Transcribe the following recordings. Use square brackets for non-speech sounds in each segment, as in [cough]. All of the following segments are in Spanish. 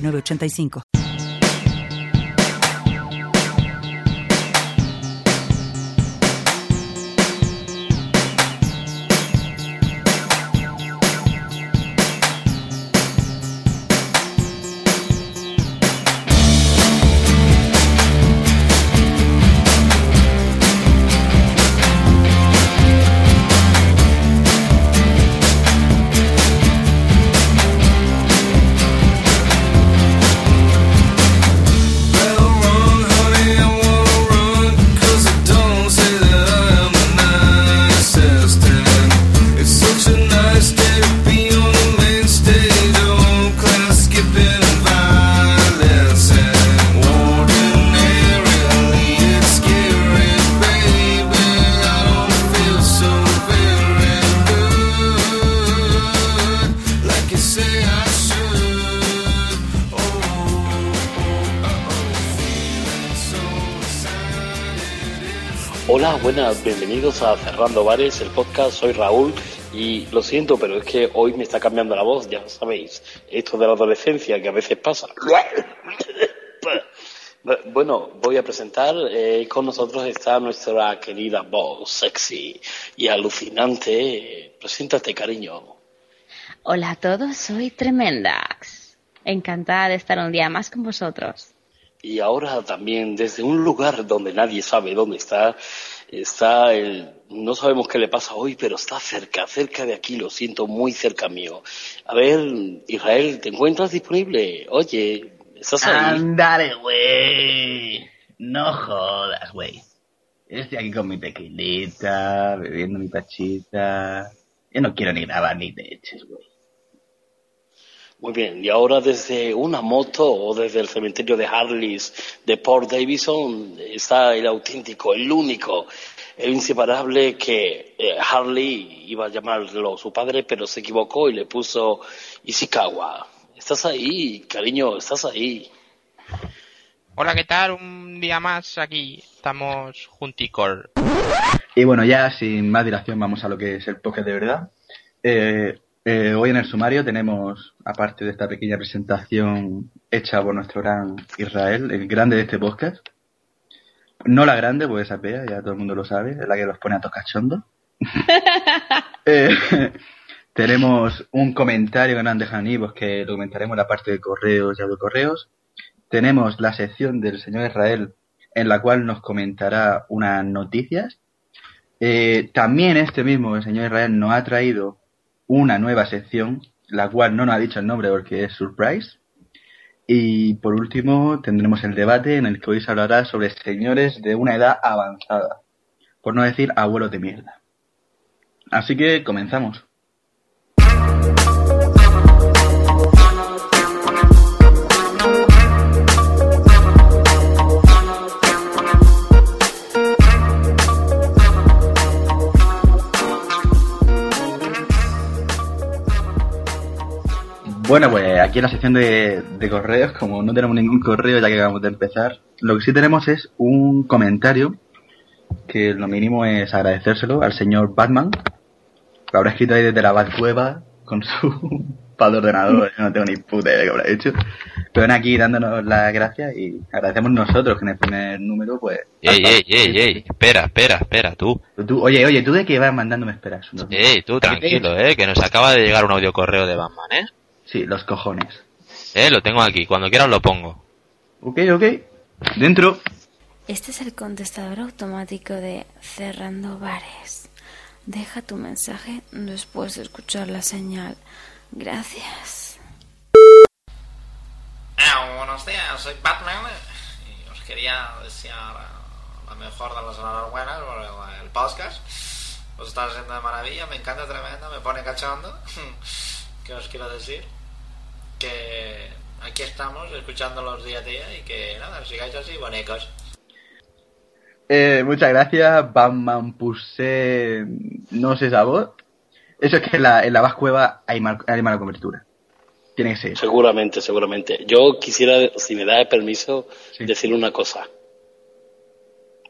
985. Buenas, bienvenidos a Cerrando Bares, el podcast, soy Raúl y lo siento, pero es que hoy me está cambiando la voz, ya sabéis, esto de la adolescencia que a veces pasa. [laughs] Bueno, voy a presentar, eh, con nosotros está nuestra querida voz sexy y alucinante. Preséntate, cariño. Hola a todos, soy Tremendax. Encantada de estar un día más con vosotros. Y ahora también desde un lugar donde nadie sabe dónde está, está el, no sabemos qué le pasa hoy, pero está cerca, cerca de aquí, lo siento, muy cerca mío. A ver, Israel, ¿te encuentras disponible? Oye, ¿estás ahí? Ándale, güey. No jodas, güey. Estoy aquí con mi tequilita, bebiendo mi pachita. Yo no quiero ni grabar ni te eches, güey. Muy bien, y ahora desde una moto o desde el cementerio de Harleys de Port Davidson está el auténtico, el único, el inseparable que eh, Harley iba a llamarlo su padre, pero se equivocó y le puso Ishikawa. Estás ahí, cariño, estás ahí. Hola, ¿qué tal? Un día más aquí. Estamos junticor. Y bueno, ya sin más dilación vamos a lo que es el podcast de verdad. Eh, eh, hoy en el sumario tenemos, aparte de esta pequeña presentación hecha por nuestro gran Israel, el grande de este podcast, no la grande, pues esa pea, ya todo el mundo lo sabe, es la que los pone a tocachondo. [laughs] eh, [laughs] tenemos un comentario que nos han dejado pues que lo comentaremos en la parte de correos y de correos. Tenemos la sección del señor Israel, en la cual nos comentará unas noticias. Eh, también este mismo, el señor Israel, nos ha traído una nueva sección, la cual no nos ha dicho el nombre porque es surprise. Y por último tendremos el debate en el que hoy se hablará sobre señores de una edad avanzada, por no decir abuelos de mierda. Así que comenzamos. Bueno, pues aquí en la sección de, correos, como no tenemos ningún correo ya que acabamos de empezar, lo que sí tenemos es un comentario que lo mínimo es agradecérselo al señor Batman, que habrá escrito ahí desde la Batcueva con su [laughs] pad ordenador, yo no tengo ni puta idea de qué habrá hecho. Pero ven aquí dándonos las gracias y agradecemos nosotros que en el primer número, pues. Ey, ey, ey, ey, espera, espera, espera, tú. tú oye, oye, tú de qué vas mandándome esperas. Ey, tú tranquilo, eh, que nos acaba de llegar un audio correo de Batman, eh. Sí, los cojones. Eh, lo tengo aquí, cuando quieras lo pongo. Ok, ok. Dentro. Este es el contestador automático de Cerrando Bares. Deja tu mensaje después de escuchar la señal. Gracias. Ah, buenos días, soy Batman y os quería desear la mejor de las enhorabuenas por el, el podcast. Os está haciendo de maravilla, me encanta tremendo, me pone cachondo. [laughs] ¿Qué os quiero decir? Que aquí estamos escuchándolos día a día y que nada, sigáis así, bonecos. Eh, muchas gracias, Batman Puse. No sé esa voz. Eso es que en la, en la Bass Cueva hay, mal- hay mala cobertura. Tiene que ser. Seguramente, seguramente. Yo quisiera, si me da el permiso, Sí. decir una cosa.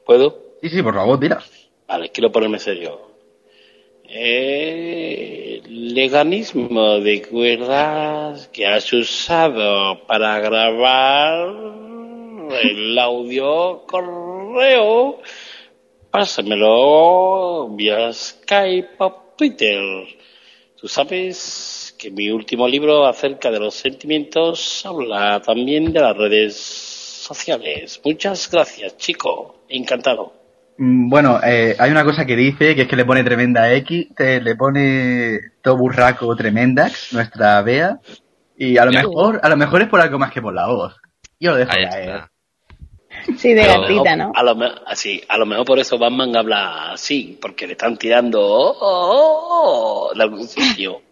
¿Puedo? Sí, sí, por favor, tira. Vale, quiero ponerme serio. Eh, el organismo de cuerdas que has usado para grabar el audio correo, pásamelo vía Skype o Twitter. Tú sabes que mi último libro acerca de los sentimientos habla también de las redes sociales. Muchas gracias, chico. Encantado. Mm, Bueno, eh, hay una cosa que dice que es que le pone tremenda X, te- le pone todo burraco tremendax, nuestra Bea, y a lo mejor, a lo mejor es por algo más que por la voz. Yo lo dejo Ahí caer. está. Sí, de gatita, ¿no? A lo, así, a lo mejor por eso Batman habla así, porque le están tirando oh, oh, oh, de algún sitio.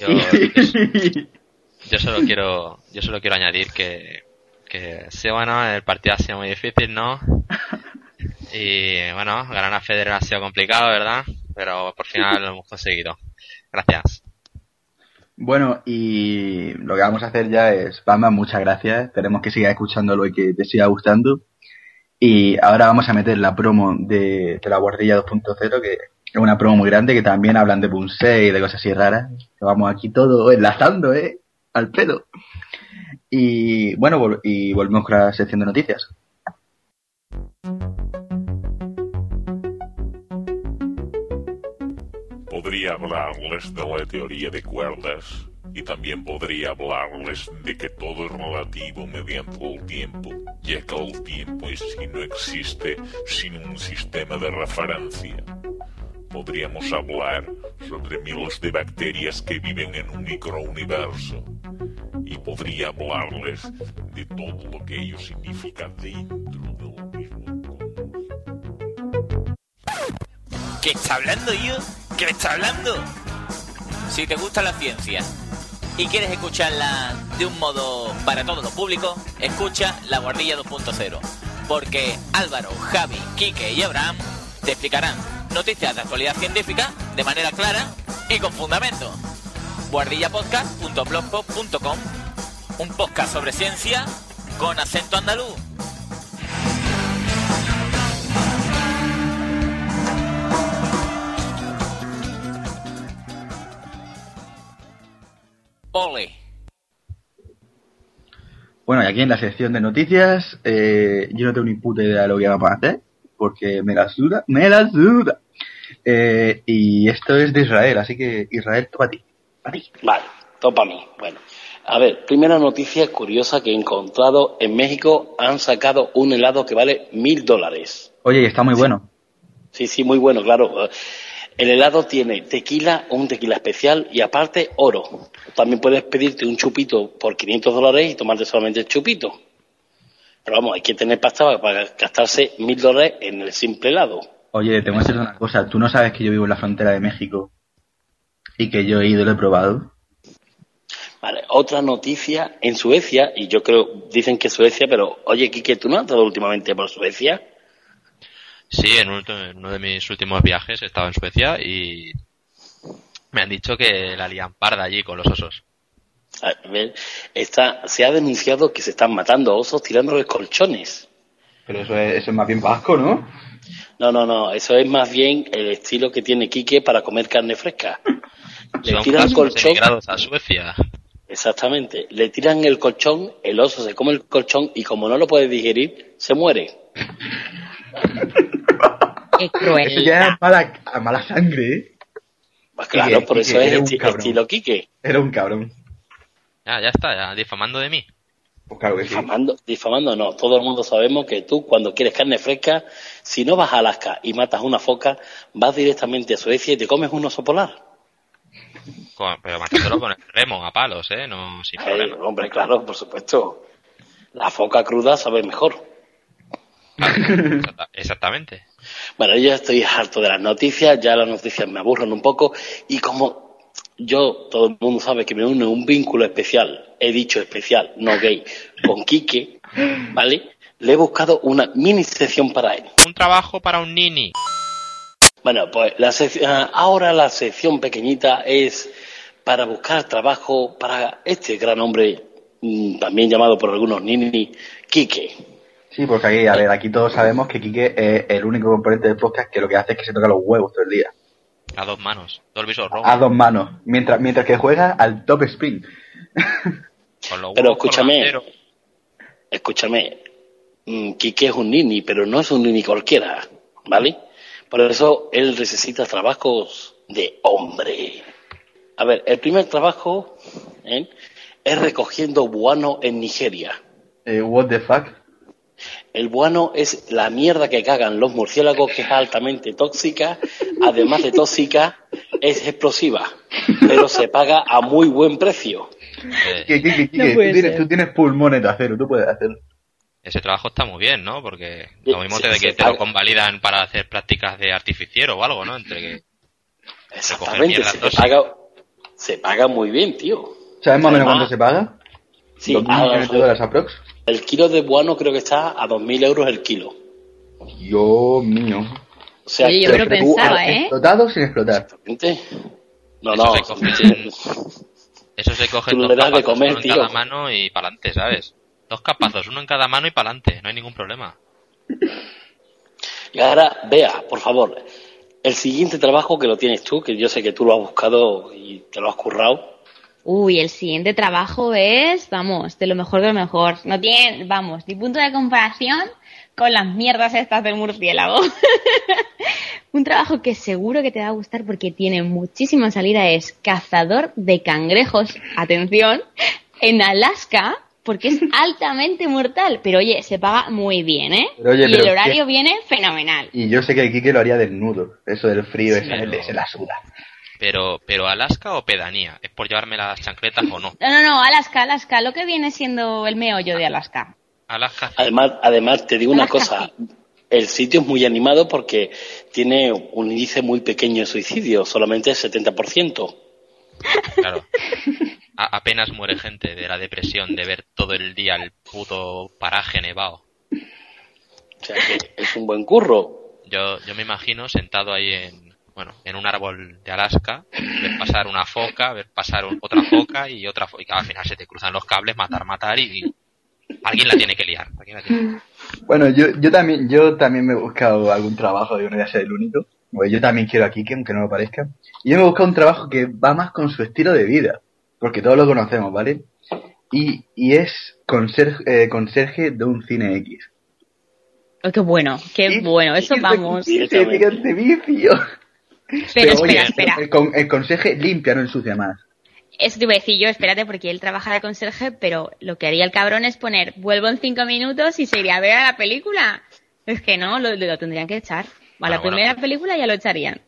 Yo, yo solo quiero, yo solo quiero añadir que, que sí, bueno, el partido ha sido muy difícil, ¿no? Y bueno, ganar a Federer ha sido complicado, ¿verdad? Pero por final lo hemos conseguido. Gracias. Bueno, y lo que vamos a hacer ya es, Batman, muchas gracias. Esperemos que sigas escuchándolo y que te siga gustando. Y ahora vamos a meter la promo de, de la guardilla 2.0, que es una promo muy grande, que también hablan de Punse y de cosas así raras. Vamos aquí todo enlazando, ¿eh? Al pelo. Y bueno, y volvemos con la sección de noticias. Podría hablarles de la teoría de cuerdas y también podría hablarles de que todo es relativo mediante el tiempo, ya que el tiempo en sí no existe sin un sistema de referencia. Podríamos hablar sobre miles de bacterias que viven en un microuniverso y podría hablarles de todo lo que ello significa dentro ¿Qué está hablando yo? ¿Qué está hablando? Si te gusta la ciencia y quieres escucharla de un modo para todo lo público, escucha La Guardilla 2.0. Porque Álvaro, Javi, Quique y Abraham te explicarán noticias de actualidad científica de manera clara y con fundamento. guardillapodcast.blogspot.com Un podcast sobre ciencia con acento andaluz. Ole. Bueno, y aquí en la sección de noticias, eh, yo no tengo ni puta idea de lo que vamos a hacer, porque me la suda, me la suda. Eh, y esto es de Israel, así que Israel, topa a ti. A ti. Vale, todo para mí. Bueno, a ver, primera noticia curiosa que he encontrado. En México han sacado un helado que vale mil dólares. Oye, y está muy bueno. Sí, sí, muy bueno, claro. El helado tiene tequila, un tequila especial y aparte oro. También puedes pedirte un chupito por 500 dólares y tomarte solamente el chupito. Pero vamos, hay que tener pasta para gastarse mil dólares en el simple helado. Oye, te voy a decir una cosa. Tú no sabes que yo vivo en la frontera de México y que yo he ido y lo he probado. Vale, otra noticia en Suecia, y yo creo, dicen que Suecia, pero oye, Quique, ¿tú no has estado últimamente por Suecia? Sí, en uno, en uno de mis últimos viajes he estado en Suecia y me han dicho que la lían parda allí con los osos. A ver, está, se ha denunciado que se están matando osos tirándoles colchones. Pero eso es, eso es más bien vasco, ¿no? No, no, no, eso es más bien el estilo que tiene Quique para comer carne fresca. Le Son tiran colchón, a Suecia. exactamente, le tiran el colchón, el oso se come el colchón y como no lo puede digerir, se muere. [laughs] Qué Eso ya es mala, a mala sangre, ¿eh? Pues claro, Quique, por eso Quique, es esti- cabrón. estilo Quique. Era un cabrón. Ya, ya está, ya, difamando de mí. Pues claro que sí. Difamando, difamando no, todo el mundo sabemos que tú cuando quieres carne fresca, si no vas a Alaska y matas una foca, vas directamente a Suecia y te comes un oso polar. Con- pero matándolo con el remo, a palos, ¿eh? No, sin problema. hombre, claro, por supuesto. La foca cruda sabe mejor. [laughs] Exacta- Exactamente. Bueno, yo ya estoy harto de las noticias, ya las noticias me aburren un poco y como yo, todo el mundo sabe que me une un vínculo especial he dicho especial, no gay, con Quique, ¿vale? Le he buscado una mini sección para él. Un trabajo para un nini. Bueno, pues la sección, ahora la sección pequeñita es para buscar trabajo para este gran hombre, mm, también llamado por algunos nini, Quique. Sí, porque aquí, a ver, aquí todos sabemos que Quique es el único componente del podcast que lo que hace es que se toca los huevos todo el día. A dos manos. Dolby Surround. A dos manos. Mientras, mientras que juega al top spin. [laughs] Con los Pero escúchame, escúchame, mm, Quique es un nini, pero no es un nini cualquiera, ¿vale? Por eso él necesita trabajos de hombre. A ver, el primer trabajo ¿eh? es recogiendo buano en Nigeria. Eh, what the fuck? El buano es la mierda que cagan los murciélagos, que es altamente tóxica, además de tóxica, es explosiva, pero se paga a muy buen precio. Eh, Quique, Quique, No tú, tienes, ser. tú tienes pulmones de acero, tú puedes hacerlo. ese trabajo está muy bien, ¿no? Porque lo mismo sí, te, de que sí, te lo convalidan para hacer prácticas de artificiero o algo, ¿no? Entre que... Exactamente, se paga, se paga muy bien, tío. ¿Sabes más o menos cuánto se paga? Sí, ¿Dos mil a- millones de dólares aprox? El kilo de buano creo que está a 2.000 euros el kilo. Dios mío. O sea, Oye, yo me lo pensaba, ¿has ¿eh? ¿Explotado o sin explotar? Exactamente. No, Eso no. se coge- Eso se coge Tú dos das de capazos, comer, uno en tío. cada mano y para adelante, ¿sabes? Dos capazos, uno en cada mano y para adelante, no hay ningún problema. Y ahora, vea, por favor, el siguiente trabajo que lo tienes tú, que yo sé que tú lo has buscado y te lo has currado. Uy, el siguiente trabajo es, vamos, de lo mejor de lo mejor. No tiene, vamos, ni punto de comparación con las mierdas estas del murciélago. [laughs] Un trabajo que seguro que te va a gustar porque tiene muchísima salida es cazador de cangrejos, atención, en Alaska, porque es [laughs] altamente mortal. Pero oye, se paga muy bien, ¿eh? Pero oye, y pero el horario viene fenomenal. Y yo sé que el Quique lo haría desnudo. Eso del frío, esa pero- gente se la suda. Pero, pero Alaska o pedanía, ¿es por llevarme las chancletas o no? No, no, no, Alaska, Alaska, lo que viene siendo el meollo de Alaska. Alaska. Además, además te digo una cosa, el sitio es muy animado porque tiene un índice muy pequeño de suicidio, solamente el 70%. Claro. A- apenas muere gente de la depresión de ver todo el día el puto paraje nevado. O sea que es un buen curro. Yo, yo me imagino sentado ahí en, bueno, en un árbol de Alaska, ver pasar una foca, ver pasar otra foca y otra foca. Y que al final se te cruzan los cables, matar, matar y, y alguien la tiene que liar. alguien la tiene que liar. Bueno, yo, yo también yo también me he buscado algún trabajo, yo no voy a ser el único. Pues yo también quiero a Kike, aunque no lo parezca. Y yo me he buscado un trabajo que va más con su estilo de vida, porque todos lo conocemos, ¿vale? Y, y es conserje, eh, conserje de un cine X. Oh, qué bueno, qué bueno, eso vamos. vicio. Pero oye, espera, espera. El, con- el conserje limpia, no ensucia más. Eso te iba a decir yo, espérate, porque él trabaja de conserje, pero lo que haría el cabrón es poner, vuelvo en cinco minutos y se iría a ver a la película. Es que no, lo, lo tendrían que echar. A la Bueno, primera película ya lo echarían.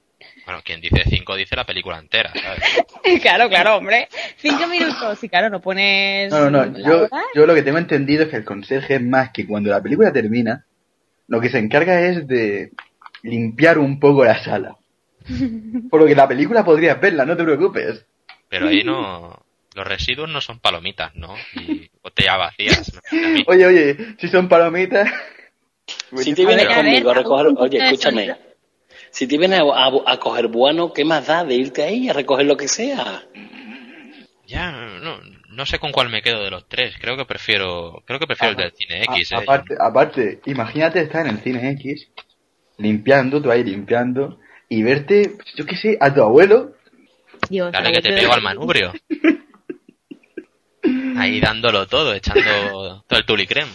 Bueno, quien dice cinco dice la película entera, ¿sabes? [laughs] claro, claro, hombre. Cinco minutos, y claro, no pones. No, no, no. la Yo, yo lo que tengo entendido es que el conserje es más que cuando la película termina, lo que se encarga es de limpiar un poco la sala. [laughs] Por lo que la película podrías verla, no te preocupes. Pero ahí no... Los residuos no son palomitas, ¿no? Y botellas vacías. Oye, oye, si son palomitas... Si te vienes ver, a ver, conmigo a recoger, oye, escúchame, si te vienes a, a- a coger buano, ¿qué más da de irte ahí a recoger lo que sea? Ya, no, no sé con cuál me quedo de los tres. Creo que prefiero, creo que prefiero el del cine X, A- ¿eh? aparte, aparte, imagínate estar en el cine X, limpiando, tú ahí limpiando, y verte, pues, yo qué sé, a tu abuelo Dios, Dale que te pego al manubrio. [laughs] Ahí dándolo todo, echando todo el tulicrem.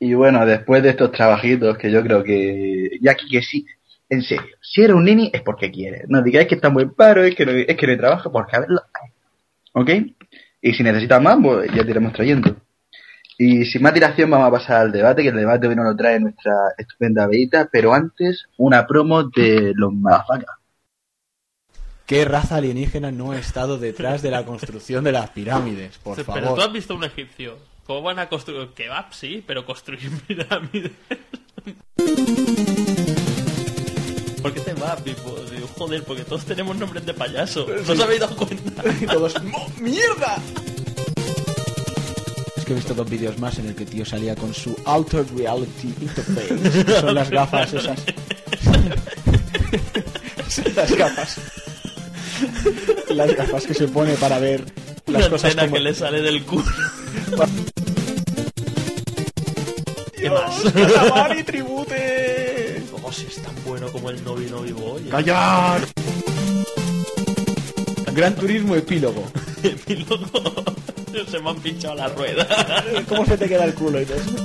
Y bueno, después de estos trabajitos que yo creo que... Ya aquí que sí, en serio, si eres un nini es porque quieres. No digáis que está muy paro, es que no, es que no hay trabajo, porque a verlo. ¿Ok? Y si necesitas más, pues ya te iremos trayendo. Y sin más dilación vamos a pasar al debate, que el debate hoy nos lo trae nuestra estupenda Beita, pero antes una promo de los Madafacas. ¿Qué raza alienígena no ha estado detrás de la construcción de las pirámides? Por Pero tú favor. has visto un egipcio. ¿Cómo van a construir? Kebab, sí, pero construir [laughs] pirámides. ¿Por qué te va, Pipo? Digo, Joder, porque todos tenemos nombres de payaso. ¿No os habéis dado cuenta? [laughs] Y todos, "¡Mo- ¡Mierda! Que he visto dos vídeos más en el que el tío salía con su Altered Reality Interface. que son las gafas esas. Son [laughs] las gafas. Las gafas que se pone para ver las La cosas como... que le sale del culo. [laughs] ¿Qué más? ¡Calamari [laughs] tribute! Oh, si es tan bueno como el Novi Novi Boy. ¡Callar! Gran Turismo epílogo. Epílogo. Se me han pinchado la rueda. [laughs] ¿Cómo se te queda el culo y todo eso?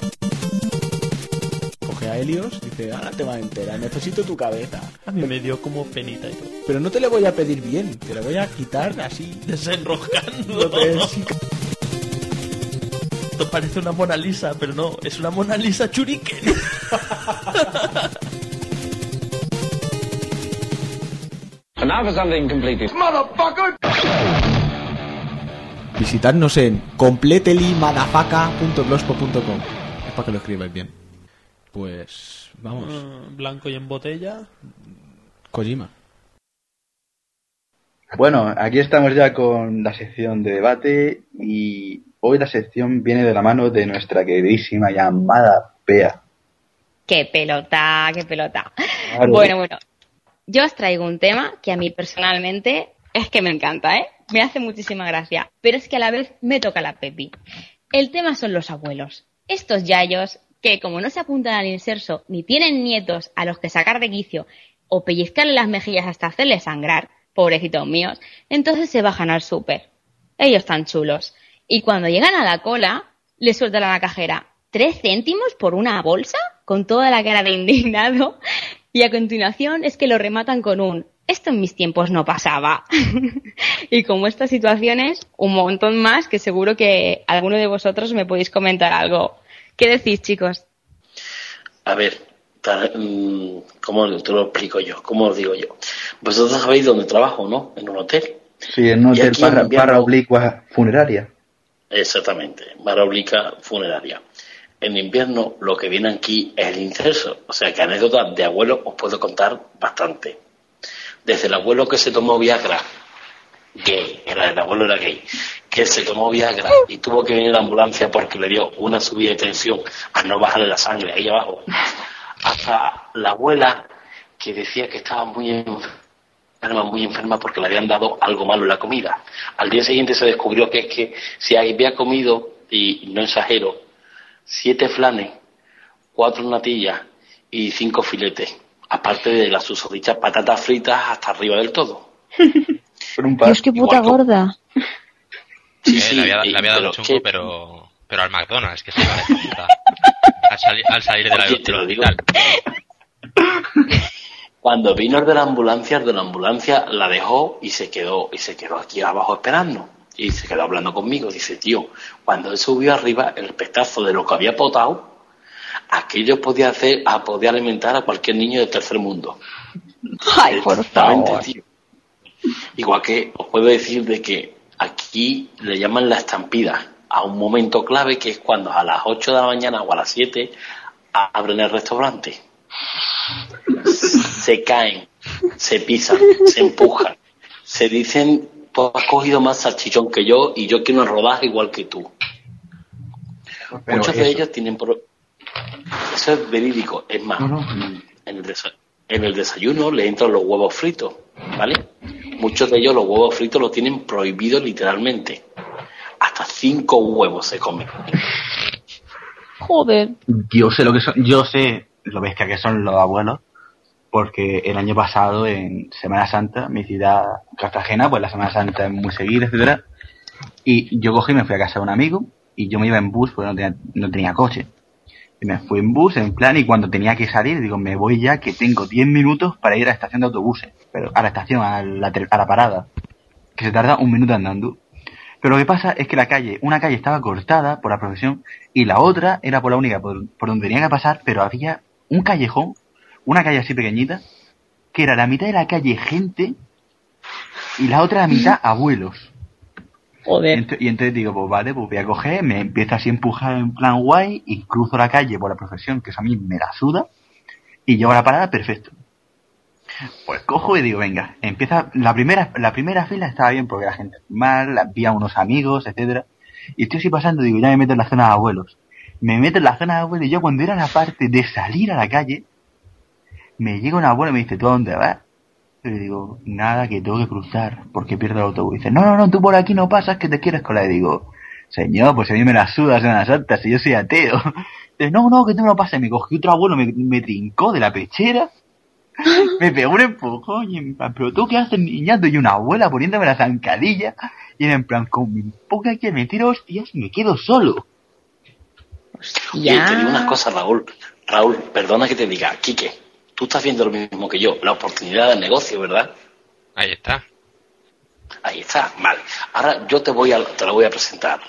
Coge a Helios, dice, ahora te va entera, necesito tu cabeza. A mí me dio como penita y todo. Pero no te le voy a pedir bien, te la voy a quitar así. Desenroscando. Esto parece una Mona Lisa, pero no, es una Mona Lisa Churiken. And [laughs] now for something completely... Motherfucker! Visitadnos en completelymadafaka.blogspot.com Es para que lo escribáis bien. Pues vamos, Mm, Blanco y en botella. Kojima. Bueno, aquí estamos ya con la sección de debate y hoy la sección viene de la mano de nuestra queridísima llamada Pea. Qué pelota, qué pelota. Claro. Bueno, bueno. Yo os traigo un tema que a mí personalmente es que me encanta, ¿eh? Me hace muchísima gracia. Pero es que a la vez me toca la pepi. El tema son los abuelos. Estos yayos que como no se apuntan al inserso ni tienen nietos a los que sacar de quicio o pellizcarle las mejillas hasta hacerle sangrar, pobrecitos míos, entonces se bajan al súper. Ellos están chulos. Y cuando llegan a la cola, le sueltan a la cajera tres céntimos por una bolsa con toda la cara de indignado y a continuación es que lo rematan con un esto en mis tiempos no pasaba. [laughs] y como estas situaciones, un montón más que seguro que alguno de vosotros me podéis comentar algo. ¿Qué decís, chicos? A ver, para- mm, ¿cómo te lo explico yo? ¿Cómo os digo yo? Vosotros sabéis dónde trabajo, ¿no? En un hotel. Sí, en un hotel invierno- barra oblicua funeraria. Exactamente, barra oblica funeraria. En invierno lo que viene aquí es el incenso. O sea que anécdotas de abuelo os puedo contar bastante. Desde el abuelo que se tomó Viagra, gay, era el abuelo era gay, que se tomó Viagra y tuvo que venir a la ambulancia porque le dio una subida de tensión a no bajarle la sangre ahí abajo, hasta la abuela que decía que estaba muy enferma, muy enferma porque le habían dado algo malo en la comida. Al día siguiente se descubrió que es que si había comido, y no exagero, siete flanes, cuatro natillas y cinco filetes, aparte de las susodichas patatas fritas hasta arriba del todo. [laughs] Dios, qué puta Igual gorda. Sí, Eh, sí, le había, y- le había dado pero chungo, que- pero, pero al McDonald's, que se iba de puta. [laughs] Al, sali- al salir de la Oye, te lo del digo. hospital. Cuando vino el de la ambulancia, el de la ambulancia la dejó y se quedó, y se quedó aquí abajo esperando. Y se quedó hablando conmigo. Dice, tío, cuando él subió arriba, el pestazo de lo que había potado, aquello podía hacer, a, podía alimentar a cualquier niño del tercer mundo. Ay, por favor. tío. Igual que os puedo decir de que aquí le llaman la estampida a un momento clave que es cuando a las 8 de la mañana o a las 7 a- abren el restaurante. Se caen, se pisan, se empujan, se dicen, tú has cogido más salchichón que yo y yo quiero un rodaje igual que tú. Pero Muchos de ellos tienen... pro- Eso es verídico. Es más, No, no. en el, en el desayuno le entran los huevos fritos, ¿vale? Muchos de ellos los huevos fritos los tienen prohibidos literalmente. Hasta cinco huevos se comen. Joder. Yo sé lo que son, yo sé lo bestia que son los abuelos, porque el año pasado en Semana Santa, mi ciudad Cartagena, pues la Semana Santa es muy seguida, etcétera, y yo cogí y me fui a casa de un amigo y yo me iba en bus porque no tenía, no tenía coche. Y me fui en bus, en plan, y cuando tenía que salir, digo, me voy ya que tengo 10 minutos para ir a la estación de autobuses, pero a la estación, a la, a la parada, que se tarda un minuto andando. Pero lo que pasa es que la calle, una calle estaba cortada por la profesión y la otra era por la única por, por donde tenía que pasar, pero había un callejón, una calle así pequeñita, que era la mitad de la calle gente y la otra mitad abuelos. Joder. Y entonces digo, pues vale, pues voy a coger, me empiezo así a empujar en plan guay y cruzo la calle por la profesión, que eso a mí me la suda, y llego a la parada perfecto. Pues cojo y digo, venga, empieza, la primera, la primera fila estaba bien porque la gente mal, había unos amigos, etcétera, Y estoy así pasando, digo, ya me meto en la zona de abuelos. Me meto en la zona de abuelos y yo cuando era la parte de salir a la calle, me llega un abuelo y me dice, ¿tú a dónde vas? Y le digo, nada, que tengo que cruzar porque pierdo el autobús. Y dice, no, no, no, tú por aquí no pasas, que te quieres colar. Y digo, señor, pues a mí me la sudas en las altas, y yo soy ateo. [laughs] Dice, no, no, que tú no pasas. Y me cogió otro abuelo, me, me trincó de la pechera, [laughs] me pegó un empujón y en plan, pero tú qué haces niñando y una abuela poniéndome la zancadilla y era en plan, con mi poca que me tiro hostias y me quedo solo. Oye, te digo una cosa, Raúl. Raúl, perdona que te diga, Quique, tú estás viendo lo mismo que yo, la oportunidad del negocio, ¿verdad? Ahí está. Ahí está, vale. Ahora yo te voy a, te lo voy a presentar.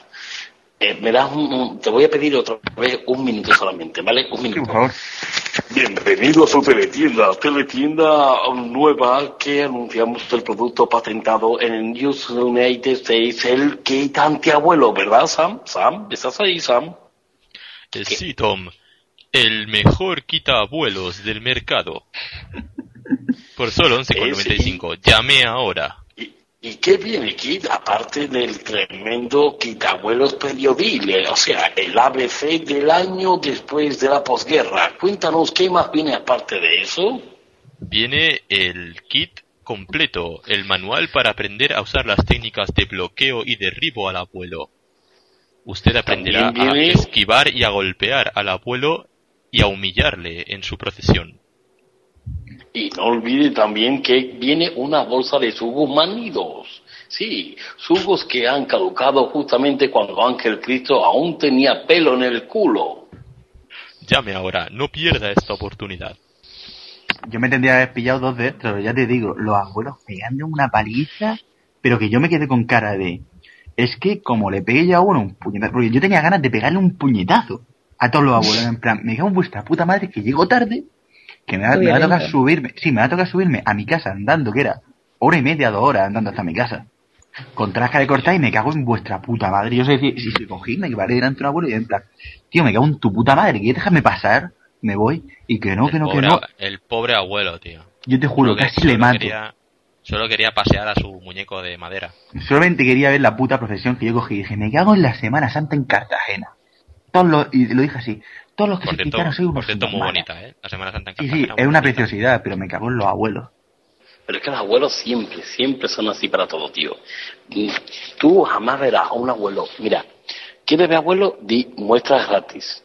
Eh, me das un, un- te voy a pedir otra vez un minuto solamente, ¿vale? Un minuto. Por favor. Bienvenido a su teletienda, teletienda nueva que anunciamos el producto patentado en News United States, el kit antiabuelo, ¿verdad, Sam? Sam, ¿estás ahí, Sam? Eh, sí, Tom. El mejor quita abuelos del mercado. Por solo 11,95. Llame ahora. ¿Y qué viene aquí, aparte del tremendo quitabuelos periodil? O sea, el ABC del año después de la posguerra. Cuéntanos qué más viene aparte de eso. Viene el kit completo, el manual para aprender a usar las técnicas de bloqueo y derribo al abuelo. Usted aprenderá a esquivar y a golpear al abuelo y a humillarle en su procesión. Y no olvide también que viene una bolsa de jugos manidos. Sí, jugos que han caducado justamente cuando Ángel Cristo aún tenía pelo en el culo. Llame ahora, no pierda esta oportunidad. Yo me tendría que haber pillado dos de estos, ya te digo, los abuelos pegando una paliza, pero que yo me quedé con cara de, es que como le pegué yo a uno un puñetazo, porque yo tenía ganas de pegarle un puñetazo a todos los abuelos, en plan, me cago en vuestra puta madre que llego tarde, que me va, me va a tocar subirme, sí, me va a tocar subirme a mi casa andando, que era hora y media, dos horas andando hasta mi casa. Con trasca de cortar y me cago en vuestra puta madre. Yo sé decir, si se cogí, me llevaré delante de un abuelo y en plan, tío, me cago en tu puta madre, que déjame pasar, me voy, y que no, que no, que no. el pobre abuelo, tío. Yo te juro, Solo que- casi le mato. Quería, solo quería pasear a su muñeco de madera. Solamente quería ver la puta procesión que yo cogí y dije, me cago en la Semana Santa en Cartagena. Todos los, y lo dije así, todos los que Por se cierto, quitaron soy unos por cierto muy bonita, ¿eh? La Semana Santa en Sí, sí, es una bonita. preciosidad, pero me cago en los abuelos. Pero es que los abuelos siempre, siempre son así para todo, tío. Tú jamás verás a un abuelo. Mira, ¿quieres ver abuelo? Di muestras gratis.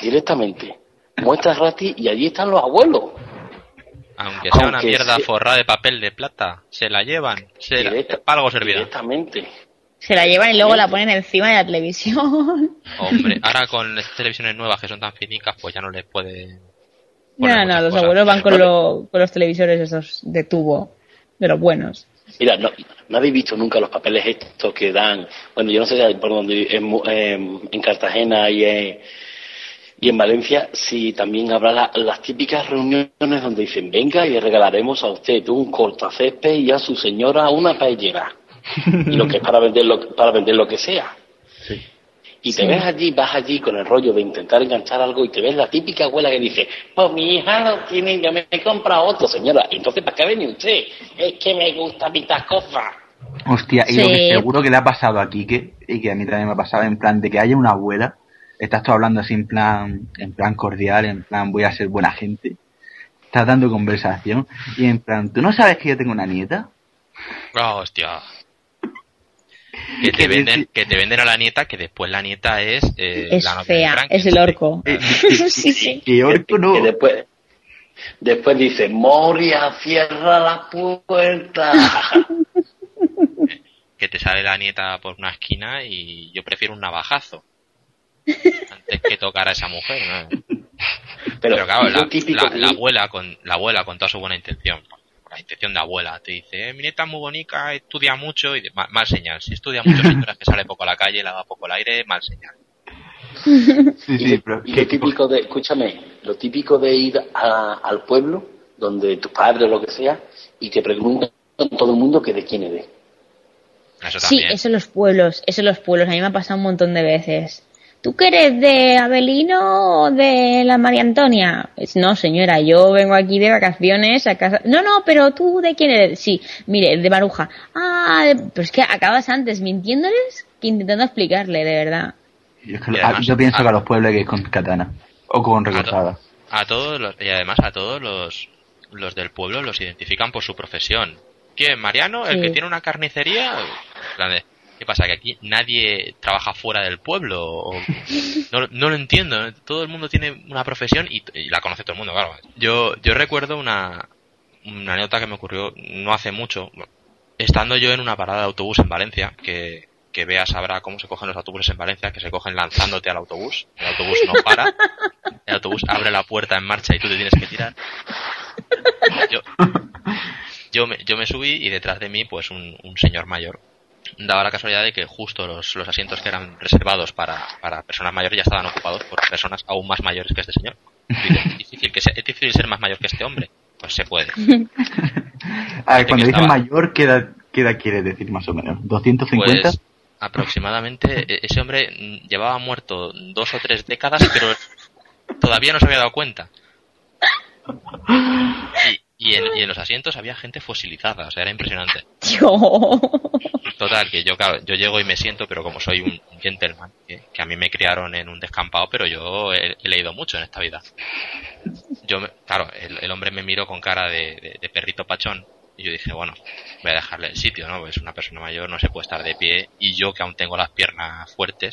Directamente. Muestras gratis y allí están los abuelos. Aunque sea una mierda se- forrada de papel de plata, se la llevan. Se la- Directa- para algo servirá. Directamente. Se la llevan y luego la ponen encima de la televisión. [laughs] Hombre, [laughs] ahora con las televisiones nuevas que son tan finicas, pues ya no les puede... No, no, los cosas. abuelos van con, lo- con los televisores esos de tubo, de los buenos. Mira, no, no habéis visto nunca los papeles estos que dan. Bueno, yo no sé si por dónde, en, Mu- en- en Cartagena y en, y en Valencia, si también habrá la- las típicas reuniones donde dicen, venga y le regalaremos a usted un cortacésped y a su señora una paellera. Y lo que es para vender lo, para vender lo que sea. Y te Sí. ves allí, vas allí con el rollo de intentar enganchar algo y te ves la típica abuela que dice, pues mi hija lo tiene, yo me he comprado otro, señora. Entonces, ¿para qué viene usted? Es que me gusta mi tacofa. Hostia, y Sí. lo que seguro que le ha pasado a Quique, y que a mí también me ha pasado, en plan de que haya una abuela, estás tú hablando así en plan, en plan cordial, en plan voy a ser buena gente, estás dando conversación, y en plan, ¿tú no sabes que yo tengo una nieta? Ah, hostia. Que te, venden, que te venden a la nieta, que después la nieta es... eh, es la fea, Frank. es el orco. sí, [laughs] sí. Que orco no. Y después, después dice, Moria, cierra la puerta. [laughs] Que te sale la nieta por una esquina y yo prefiero un navajazo. Antes que tocar a esa mujer, ¿no? Pero, Pero claro, la, típico la- que- la abuela con la abuela con toda su buena intención, la intención de abuela, te dice, eh, mi nieta es muy bonita, estudia mucho, y de- mal, mal señal. Si estudia mucho, [laughs] señora, que sale poco a la calle, le da poco el aire, mal señal. y, lo- y lo típico de, escúchame, lo típico de ir a- al pueblo, donde tu padre o lo que sea, y te preguntan todo el mundo que de quién eres. Eso Sí, eso en los pueblos, eso en los pueblos. A mí me ha pasado un montón de veces. ¿Tú qué eres de Abelino o de la María Antonia? Es, No, señora, yo vengo aquí de vacaciones a casa. No, no, pero tú de quién eres? Sí, mire, de Maruja. Ah, de- pero es que acabas antes mintiéndoles que intentando explicarle, de verdad. Yo, es que Y lo- además- yo pienso que a los pueblos hay que ir con katana. O con recortada. A todos los, y además a todos los, los del pueblo los identifican por su profesión. ¿Quién? ¿Mariano? ¿El Sí. que tiene una carnicería? En plan de, ¿Qué pasa? ¿Que aquí nadie trabaja fuera del pueblo? ¿O- No, lo entiendo. Todo el mundo tiene una profesión y, la conoce todo el mundo, claro. Yo, yo recuerdo una, una anécdota que me ocurrió no hace mucho. Estando yo en una parada de autobús en Valencia, que, que vea cómo se cogen los autobuses en Valencia, que se cogen lanzándote al autobús. El autobús no para. El autobús abre la puerta en marcha y tú te tienes que tirar. Yo, yo, me, yo me subí y detrás de mí, pues un señor mayor. Daba la casualidad de que justo los, los asientos que eran reservados para, para personas mayores ya estaban ocupados por personas aún más mayores que este señor. ¿es difícil, que sea- ¿Es difícil ser más mayor que este hombre? Pues se puede. A ver, cuando dices mayor, ¿qué edad, qué edad quiere decir más o menos? ¿250? Pues aproximadamente e- ese hombre mm, llevaba muerto dos o tres décadas, pero todavía no se había dado cuenta. Y, y en, y en los asientos había gente fosilizada, o sea, era impresionante. [laughs] Yo. Total, que yo, claro, yo llego y me siento, pero como soy un gentleman, que, que a mí me criaron en un descampado, pero yo he, he leído mucho en esta vida. Yo, me- claro, el, el hombre me miró con cara de, de- de perrito pachón, y yo dije, bueno, voy a dejarle el sitio, ¿no? Pues una persona mayor no se puede estar de pie, y yo que aún tengo las piernas fuertes,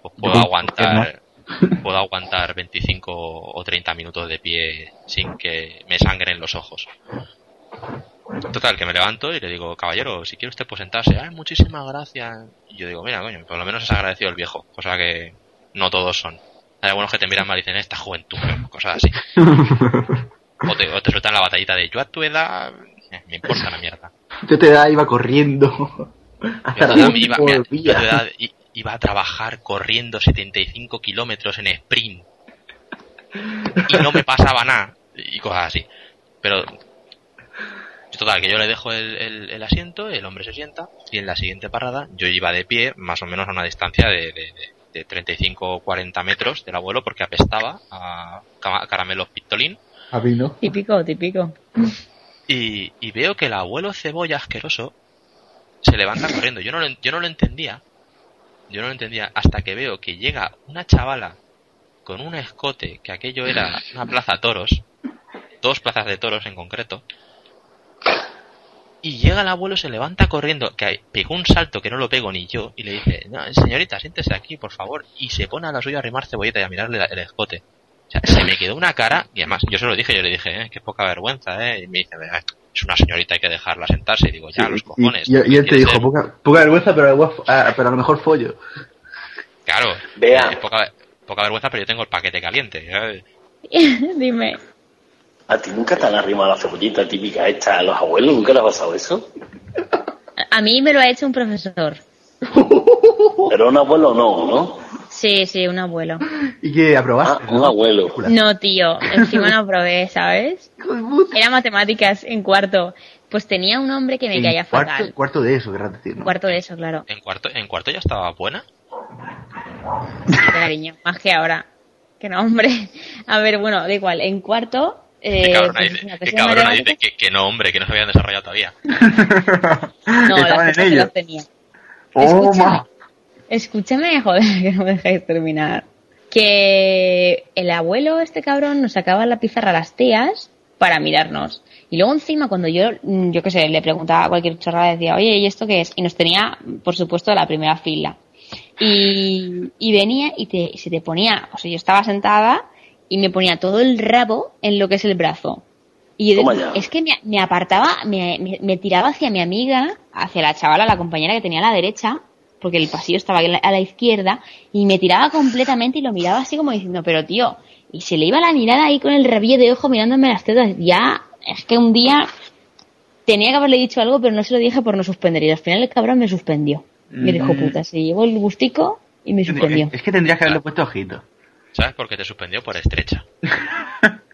pues puedo aguantar, [laughs] puedo aguantar 25 o 30 minutos de pie sin que me sangren los ojos. Total, que me levanto y le digo, caballero, si quiere usted pues sentarse. Ay, muchísimas gracias. Y yo digo, mira, coño, por lo menos es agradecido el viejo, cosa que no todos son. Hay algunos que te miran mal y dicen, esta juventud, cosas así. O te, o te sueltan la batallita de, yo a tu edad, eh, me importa la mierda. Yo te da, iba corriendo. Yo Hasta a tu [laughs] edad iba, mira, yo a tu edad iba a trabajar corriendo 75 kilómetros en sprint. Y no me pasaba nada. Y cosas así. Pero Total, que yo le dejo el, el- el asiento, el hombre se sienta y en la siguiente parada yo iba de pie más o menos a una distancia de, de, de- de 35 o 40 metros del abuelo porque apestaba a ca- caramelos pistolín A vino. Típico, típico. y, y veo que el abuelo cebolla asqueroso se levanta corriendo. Yo no, lo, yo no lo entendía. Yo no lo entendía hasta que veo que llega una chavala con un escote, que aquello era una plaza toros, dos plazas de toros en concreto, y llega el abuelo, se levanta corriendo, que pegó un salto que no lo pego ni yo, y le dice, no, señorita, siéntese aquí, por favor, y se pone a la suya a arrimar cebolleta y a mirarle el escote. O sea, se me quedó una cara, y además, yo se lo dije, yo le dije, eh, qué poca vergüenza, eh, y me dice, "Vea, es una señorita, hay que dejarla sentarse, y digo, ya, los cojones. Y, y- y él te ¿quieres dijo, ser- poca, poca vergüenza, pero, ah, pero a lo mejor follo. Claro, Vea. eh, poca, poca vergüenza, pero yo tengo el paquete caliente. ¿sabes? [laughs] Dime. ¿A ti nunca te han arrimado la cebollita típica esta a los abuelos? ¿Nunca le ha pasado eso? A mí me lo ha hecho un profesor. [laughs] Pero un abuelo no, ¿no? Sí, sí, un abuelo. ¿Y qué aprobaste? Ah, un abuelo. No, tío, encima no probé, ¿sabes? Era matemáticas en cuarto. Pues tenía un hombre que me En caía cuarto, fatal. cuarto de eso, querrás decir, ¿no? Cuarto de eso, claro. En cuarto, en cuarto ya estaba buena. Sí, cariño, más que ahora. Que no, hombre. A ver, bueno, da igual. En cuarto. Eh, Qué cabrona pues, qué de cabrona matemáticas- dice que, que no, hombre, que no se habían desarrollado todavía. [laughs] No, Estaban las en ello. las tenía. ¡Oh, Escúchame. ma! Escúchame, joder, [laughs] que no me dejáis terminar. Que el abuelo, este cabrón, nos sacaba en la pizarra a las tías para mirarnos. Y luego encima, cuando yo, mm, yo qué sé, le preguntaba cualquier chorrada, decía, oye, ¿y esto qué es? Y nos tenía, por supuesto, a la primera fila. Y, y venía y, te, y se te ponía, o sea, yo estaba sentada y me ponía todo el rabo en lo que es el brazo. Y yo es que me, me apartaba, me, me- me tiraba hacia mi amiga, hacia la chavala, la compañera que tenía a la derecha, porque el pasillo estaba a la, a la izquierda, y me tiraba completamente y lo miraba así como diciendo, pero tío, y se le iba la mirada ahí con el rabillo de ojo mirándome las tetas. Ya, es que un día tenía que haberle dicho algo, pero no se lo dije por no suspender. Y al final el cabrón me suspendió. Me dijo, Mm. puta, se llevó el gustico y me suspendió. Es que tendrías que haberle puesto ojito. ¿Sabes por qué te suspendió? Por estrecha. [laughs]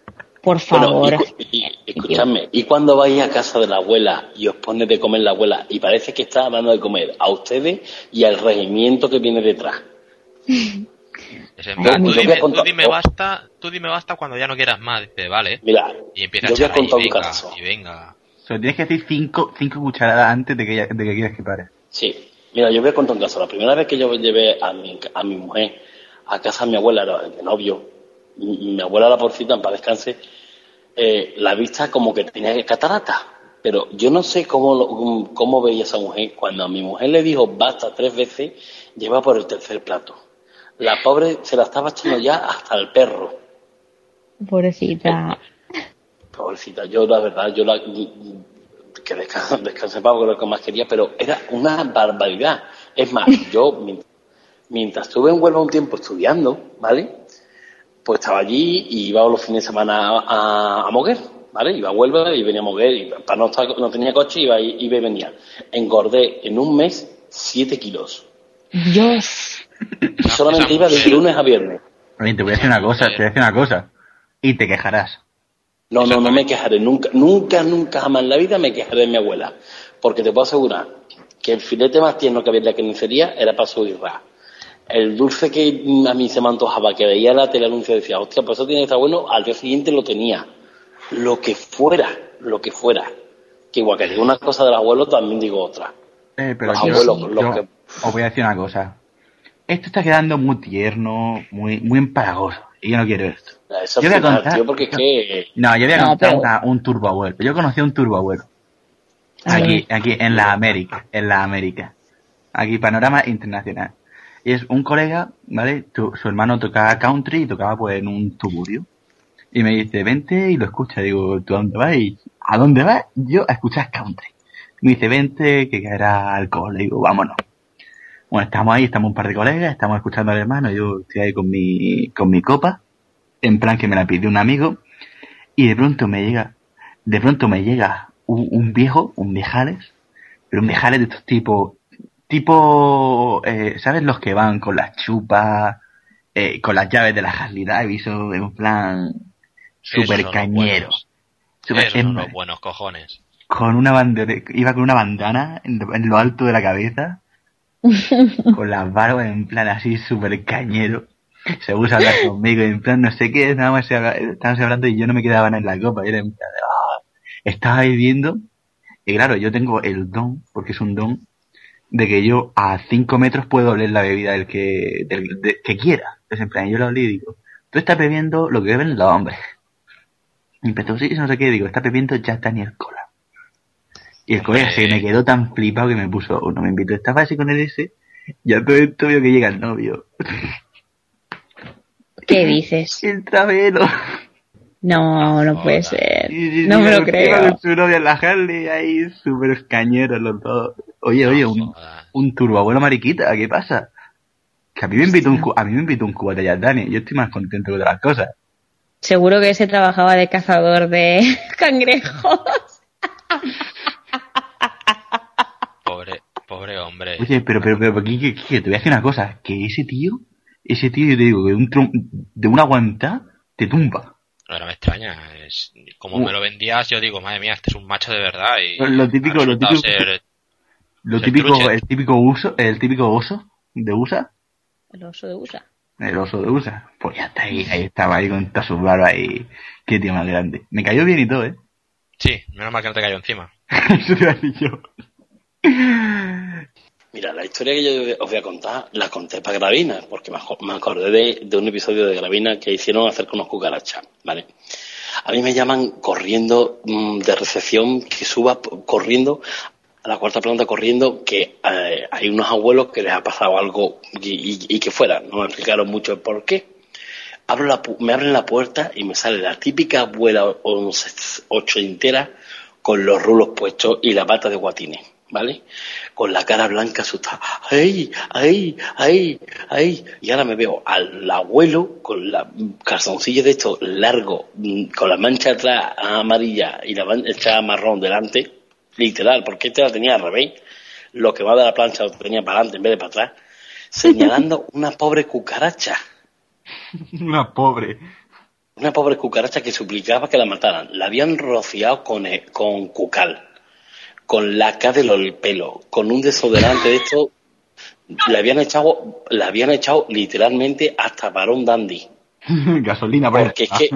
Por Bueno, favor. y, y- escuchadme, ¿y cuando vais a casa de la abuela y os pone de comer la abuela y parece que está dando de comer a ustedes y al regimiento que viene detrás? Es en plan, tú, dime, tú dime basta, tú dime basta cuando ya no quieras más. Dice, vale. Mira, Y empieza yo a voy a echar ahí, contar un venga, caso. y venga. O sea, tienes que decir cinco, cinco cucharadas antes de que, ya- de que quieras que pare. Sí. Mira, yo voy a contar un caso. La primera vez que yo llevé a mi, a mi mujer a casa de mi abuela, era de novio, mi, mi abuela la porcita, en paz descanse, eh, la vista como que tenía catarata. Pero yo no sé cómo, lo- cómo veía esa mujer. Cuando a mi mujer le dijo basta tres veces, lleva por el tercer plato. La pobre se la estaba echando ya hasta el perro. Pobrecita. Pobrecita, yo la verdad, yo la que descanse, descanse es lo que más quería, pero era una barbaridad. Es más, yo mient- mientras estuve en Huelva un tiempo estudiando, ¿vale? Pues estaba allí y iba los fines de semana a, a Moguer, ¿vale? Iba a Huelva y venía a Moguer y para no estar, no tenía coche iba y, iba y venía. Engordé en un mes siete kilos. Dios. Y solamente iba de lunes a viernes. Oye, te voy a decir una cosa, te voy a decir una cosa. Y te quejarás. No, no, no me quejaré. Nunca, nunca, nunca jamás en la vida me quejaré de mi abuela. Porque te puedo asegurar que el filete más tierno que había en la carnicería era para su irra. El dulce que a mí se me antojaba, que veía la teleanuncio y decía, hostia, pues eso tiene que estar bueno, al día siguiente lo tenía. Lo que fuera, lo que fuera. Que igual que digo una cosa del abuelo, también digo otra. Eh, pero Los yo, abuelos, yo los que- os voy a decir una cosa. Esto está quedando muy tierno, muy, muy empalagoso. Y yo no quiero esto. Eso Yo voy a contar- tío, porque es que... No, yo voy a No, contar pero- una- un turbo abuelo. Yo conocí a un turbo abuelo. Aquí, aquí, en la América, en la América. Aquí, panorama internacional. Y es un colega, ¿vale? Su hermano tocaba country y tocaba pues en un tuburio. Y me dice, vente y lo escucha. Digo, ¿tú a dónde vas? Y, ¿a dónde vas? Yo a escuchar country. Me dice, vente, que caerá alcohol. Le digo, vámonos. Bueno, estamos ahí, estamos un par de colegas, estamos escuchando al hermano, yo estoy ahí con mi, con mi copa, en plan que me la pidió un amigo, y de pronto me llega, de pronto me llega un, un viejo, un viejales, pero un viejales de estos tipos, tipo, eh, ¿sabes los que van con las chupas, eh, con las llaves de la Harley Davidson, en plan, super son los cañero. buenos. Super- Esos son los buenos cojones. con una bandera, iba con una bandana en, en lo alto de la cabeza, [laughs] con las barbas en plan así súper cañero. Se puso a hablar conmigo en plan no sé qué, nada más estábamos hablando y yo no me quedaba en la copa, y era en plan de, "Ah". estaba bebiendo, y claro, yo tengo el don, porque es un don, de que yo a 5 metros puedo oler la bebida del que, del, de- que quiera. Entonces en plan, yo lo olí y digo, tú estás bebiendo lo que beben los hombres. Y empezó, sí, no sé qué, digo, estás bebiendo Jack Daniel Cola. Y el colega se me quedó tan flipado que me puso uno, me invitó, estaba así con el ese, y a todo esto veo que llega el novio. ¿Qué dices? [laughs] El travelo. No, no puede ser. Sí, sí, No sí, me lo creo. novia en la Harley ahí, súper cañeros los dos. Oye, oye, un, un turboabuelo mariquita, ¿qué pasa? Que a mí me invitó un, cu- a mí me invitó un cubata ya, Dani, yo estoy más contento que otras cosas. Seguro que ese trabajaba de cazador de [laughs] cangrejos. Pobre, pobre hombre. Oye, pero, pero, pero, Kike, Kike, te voy a decir una cosa, que ese tío, ese tío, yo te digo, que de, un de una guanta te tumba. No me extraña. Es, como Uh. me lo vendías, yo digo, madre mía, este es un macho de verdad. Y Lo- típico- lo típico- ser- Lo ser típico, trucha. el típico uso, el típico oso de USA, El oso de USA. el oso de USA, pues ya está ahí, ahí estaba ahí con todas sus barbas y qué tío más grande. Me cayó bien y todo, eh. Sí, menos mal que no te cayó encima. [laughs] Eso te iba a decir yo. Mira, la historia que yo os voy a contar la conté para Gravina, porque me aco- me acordé de, un episodio de Gravina que hicieron acerca de unos cucarachas, ¿vale? A mí me llaman corriendo mm, de recepción, que suba corriendo a la cuarta planta corriendo, que eh, hay unos abuelos que les ha pasado algo y, que fuera. No me explicaron mucho el por qué. Me abren la puerta y me sale la típica abuela once- ochentera con los rulos puestos y la pata de guatines, ¿vale? Con la cara blanca asustada. ¡Ay, ay, ay, ay! Y ahora me veo al abuelo con la calzoncillo de esto largo, mm, con la mancha atrás amarilla y la mancha marrón delante, literal, porque este la tenía al revés. Lo que va de la plancha lo tenía para adelante en vez de para atrás, señalando [laughs] una pobre cucaracha. Una pobre. Una pobre cucaracha que suplicaba que la mataran. La habían rociado con, con cucal, con laca del pelo, con un desodorante de esto. Le habían echado, le habían echado literalmente hasta varón dandy. [laughs] Gasolina, por Porque es que,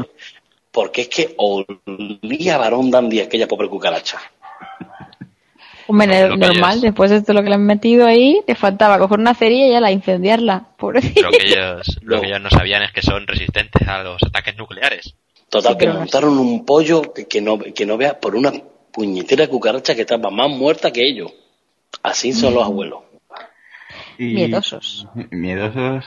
porque es que olía varón dandy aquella pobre cucaracha. [laughs] Hombre, normal, después de todo lo que le han metido ahí, te faltaba coger una cerilla y ya la incendiarla. [laughs] Pobrecito. Lo que ellos, lo que ellos no sabían es que son resistentes a los ataques nucleares. Total, Sí, que no montaron un pollo que, que no, que no veas por una puñetera cucaracha que estaba más muerta que ellos. Así son los abuelos. Y- Miedosos. [laughs] Miedosos.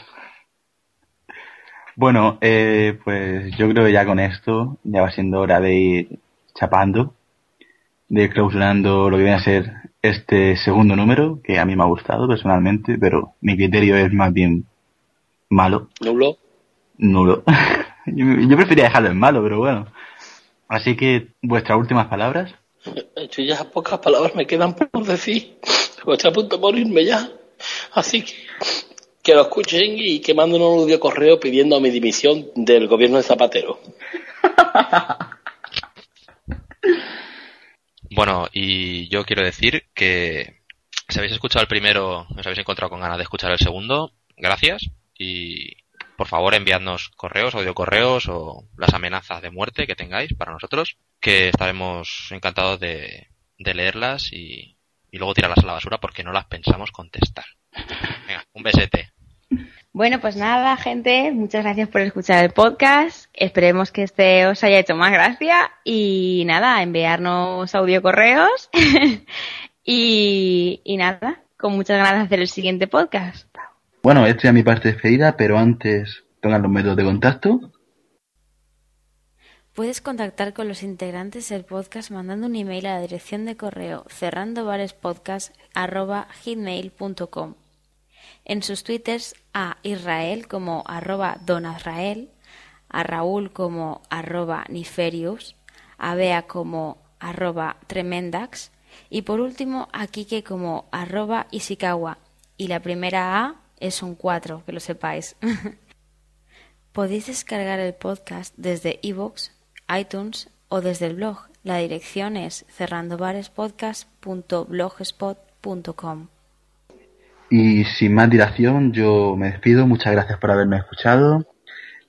Bueno, eh, pues yo creo que ya con esto ya va siendo hora de ir chapando, de ir clausurando lo que viene a ser este segundo número, que a mí me ha gustado personalmente, pero mi criterio es más bien malo, ¿Nulo? nulo. [laughs] yo, yo prefería dejarlo en malo, pero bueno. Así que, vuestras últimas palabras. Yo ya pocas palabras me quedan por decir. Estoy a punto de morirme ya. Así que que lo escuchen y que manden un audio correo pidiendo mi dimisión del gobierno de Zapatero. [laughs] Bueno, y yo quiero decir que si habéis escuchado el primero, os habéis encontrado con ganas de escuchar el segundo, gracias. Y por favor enviadnos correos, audio correos o las amenazas de muerte que tengáis para nosotros, que estaremos encantados de, leerlas y, y luego tirarlas a la basura porque no las pensamos contestar. Venga, un besete. Bueno, pues nada, gente, muchas gracias por escuchar el podcast. Esperemos que este os haya hecho más gracia y nada, enviarnos audio correos [laughs] y, y nada, con muchas ganas de hacer el siguiente podcast. Bueno, esta es mi parte despedida, pero antes pongan los métodos de contacto. Puedes contactar con los integrantes del podcast mandando un email a la dirección de correo cerrandobarespodcast.com. En sus twitters a Israel como arroba donazrael, a Raúl como arroba niferius, a Bea como arroba tremendax y por último a Kike como arroba isikawa. Y la primera A es un 4, que lo sepáis. [laughs] Podéis descargar el podcast desde iVoox, iTunes o desde el blog. La dirección es cerrandobarespodcast.blogspot.com. Y sin más dilación, yo me despido. Muchas gracias por haberme escuchado.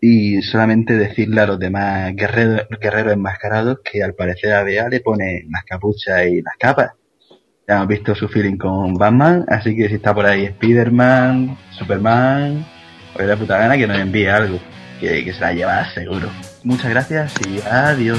Y solamente decirle a los demás guerreros, enmascarados que al parecer a Bea le pone las capuchas y las capas. Ya hemos visto su feeling con Batman, así que si está por ahí Spiderman, Superman, o la puta gana que nos envíe algo, que, que se la lleva seguro. Muchas gracias y adiós.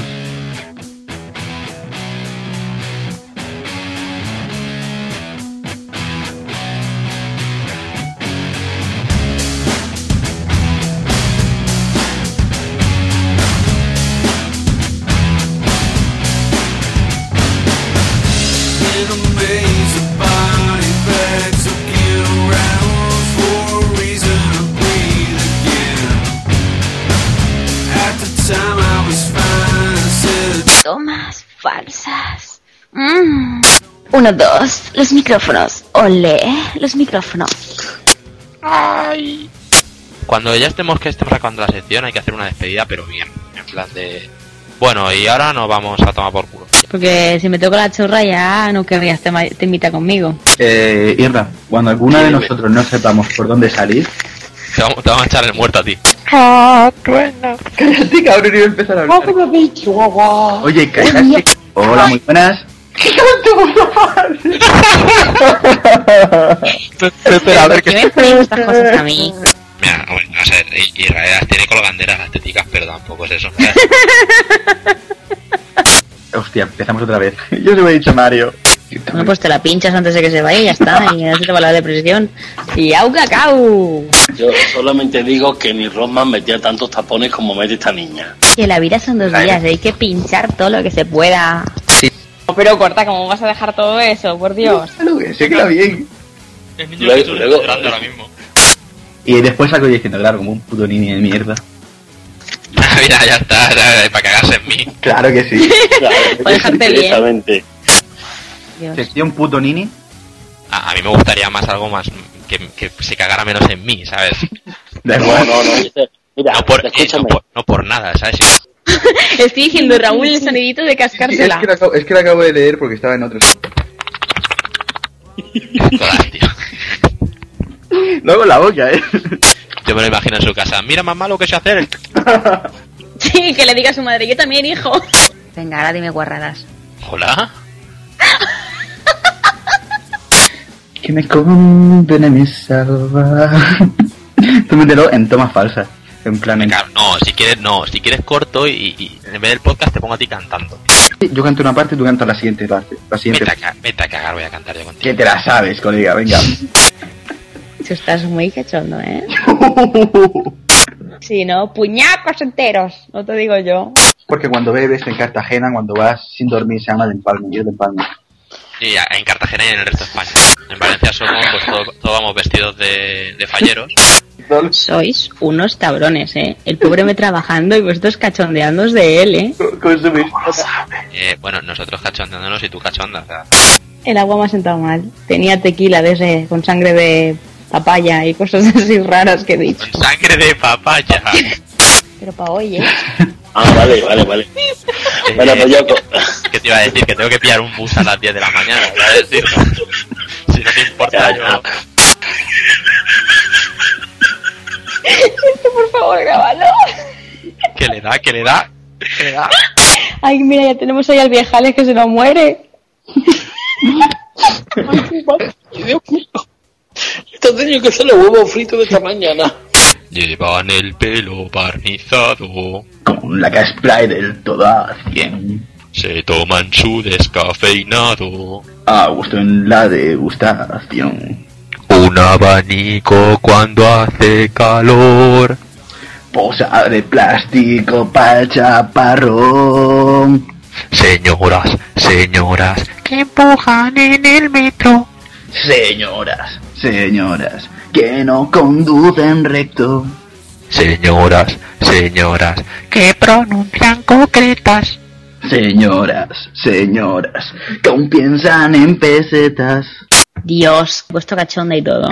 Uno, dos, los micrófonos. Ole, los micrófonos. ¡Ay! Cuando ya estemos que estemos acabando la sección hay que hacer una despedida, pero bien. En plan de... Bueno, y ahora nos vamos a tomar por culo. Porque si me toco la chorra ya no querrías te, te invita conmigo. Eh, Irra, cuando alguna de nosotros no sepamos por dónde salir, Te vamos, te vamos a echar el muerto a ti. Cállate, cabrón, a empezar a hablar. Oye, cállate. Hola, muy buenas. Espera, a ver ¿Por qué me estas cosas a mí? Mira, bueno, a ver, I- Israel tiene colganderas estéticas, pero tampoco es eso. [laughs] Hostia, empezamos otra vez. [laughs] Yo se lo he dicho a Mario. Bueno, pues te la pinchas antes de que se vaya y ya está. Y no se te va la depresión. Y au cacao. Yo solamente digo que ni Rodman metía tantos tapones como mete esta niña. Que la vida son dos días, hay que pinchar todo lo que se pueda. [laughs] Pero corta, ¿cómo vas a dejar todo eso? Por Dios. Se queda bien. El niño Luego- Jesús luego- llorando ahora mismo. Y después salgo diciendo, claro, como un puto niño de mierda. [laughs] Mira, ya está, ya, para cagarse en mí. [laughs] Claro que sí. Para dejarte bien. Sección puto nini. A, a mí me gustaría más algo más que, que se cagara menos en mí, ¿sabes? Da No, igual. no, no. dice, Mira, No por, eh, escúchame. no por, no por nada, ¿sabes? [laughs] Estoy diciendo Raúl el sonidito de Sí, es, cascársela. que lo acabo, es que lo acabo de leer porque estaba en otro. [laughs] Luego la boca, eh. Yo me lo imagino en su casa. Mira, mamá, lo que sé hacer. [laughs] Sí, que le diga a su madre, yo también, hijo. Venga, ahora dime guarradas. Hola. Que me condene me salva. Tú mételo en tomas falsas. En plan, no, si quieres, no, si quieres corto y, y en vez del podcast te pongo a ti cantando. yo canto una parte y tú cantas la siguiente parte. La siguiente. Vete a, ca- vete a cagar, voy a cantar yo contigo. Que te la sabes, colega, venga. [laughs] Tú estás muy cachondo, ¿eh? [laughs] Sí, ¿no? Puñacos enteros, no te digo yo. Porque cuando bebes en Cartagena, cuando vas sin dormir, se llama de empalme. Yo de empalme. Y en Cartagena y en el resto de España. En Valencia somos, pues todos todos vamos vestidos de, de falleros. Sois unos cabrones, ¿eh? El pobre me trabajando y vosotros cachondeándos de él, ¿eh? Eh, bueno, nosotros cachondeándonos y tú cachonda. O sea, El agua me ha sentado mal. Tenía tequila de ese con sangre de papaya y cosas [laughs] así raras que he dicho. sangre de papaya. Pero para hoy, ¿eh? [laughs] Ah, vale, vale, vale. [laughs] Bueno, pues yo... ¿Qué te iba a decir? Que tengo que pillar un bus a las 10 de la mañana. iba a decir. Si no te importa, yo. Esto, por favor, grábalo. ¿Qué le da? ¿Qué le da? ¿Qué le da? Ay, mira, ya tenemos ahí al viejales que se nos muere. Esto tenía que ser los huevos fritos de esta mañana. Llevan el pelo barnizado. Con la spray del todo a 100. Se toman su descafeinado. A gusto en la degustación. Un abanico cuando hace calor. Posa de plástico para chaparrón. Señoras, señoras, que empujan en el metro. Señoras, señoras, que no conducen recto. Señoras, señoras, que pronuncian concretas. Señoras, señoras, que aún piensan en pesetas. Dios, vuestro cachonda y todo.